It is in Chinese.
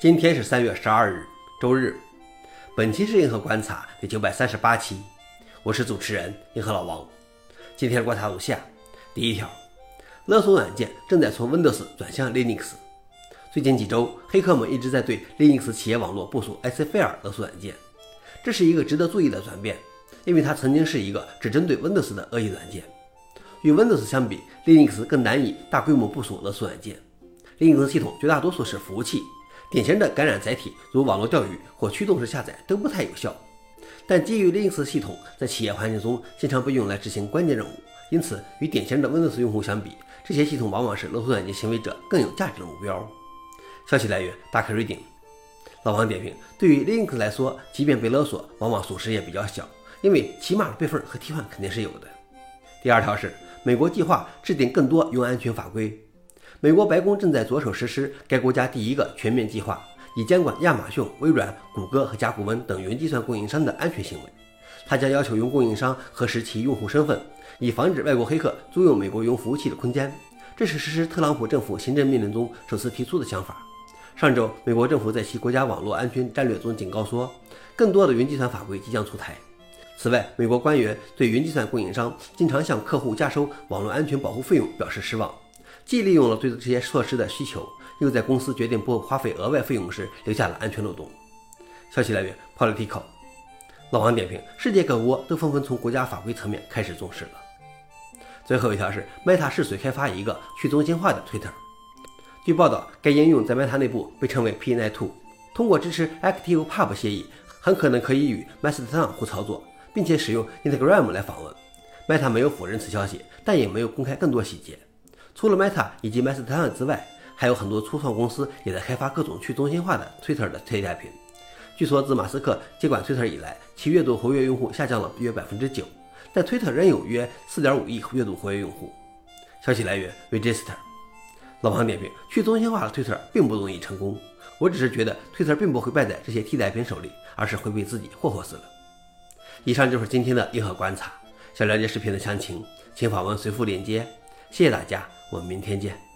今天是三月十二日，周日。本期是银河观察第九百三十八期，我是主持人银河老王。今天的观察如下：第一条，勒索软件正在从 Windows 转向 Linux。最近几周，黑客们一直在对 Linux 企业网络部署 ICFire 勒索软件，这是一个值得注意的转变，因为它曾经是一个只针对 Windows 的恶意软件。与 Windows 相比，Linux 更难以大规模部署勒索软件。Linux 系统绝大多数是服务器。典型的感染载体如网络钓鱼或驱动式下载都不太有效，但基于 Linux 系统在企业环境中经常被用来执行关键任务，因此与典型的 Windows 用户相比，这些系统往往是勒索软件行为者更有价值的目标。消息来源：Dark Reading。老王点评：对于 Linux 来说，即便被勒索，往往损失也比较小，因为起码的备份和替换肯定是有的。第二条是，美国计划制定更多用安全法规。美国白宫正在着手实施该国家第一个全面计划，以监管亚马逊、微软、谷歌和甲骨文等云计算供应商的安全行为。它将要求用供应商核实其用户身份，以防止外国黑客租用美国云服务器的空间。这是实施特朗普政府行政命令中首次提出的想法。上周，美国政府在其国家网络安全战略中警告说，更多的云计算法规即将出台。此外，美国官员对云计算供应商经常向客户加收网络安全保护费用表示失望。既利用了对这些措施的需求，又在公司决定不花费额外费用时留下了安全漏洞。消息来源：Political。老王点评：世界各国都纷纷从国家法规层面开始重视了。最后一条是，Meta 试水开发一个去中心化的 Twitter。据报道，该应用在 Meta 内部被称为 P-Net2，通过支持 ActivePub 协议，很可能可以与 Mastodon 互操作，并且使用 Instagram 来访问。Meta 没有否认此消息，但也没有公开更多细节。除了 Meta 以及 Mastodon 之外，还有很多初创公司也在开发各种去中心化的 Twitter 的替代品。据说自马斯克接管 Twitter 以来，其月度活跃用户下降了约百分之九，但 Twitter 仍有约四点五亿月度活跃用户。消息来源：Register。老王点评：去中心化的 Twitter 并不容易成功。我只是觉得 Twitter 并不会败在这些替代品手里，而是会被自己霍霍死了。以上就是今天的硬核观察。想了解视频的详情，请访问随附链接。谢谢大家。我们明天见。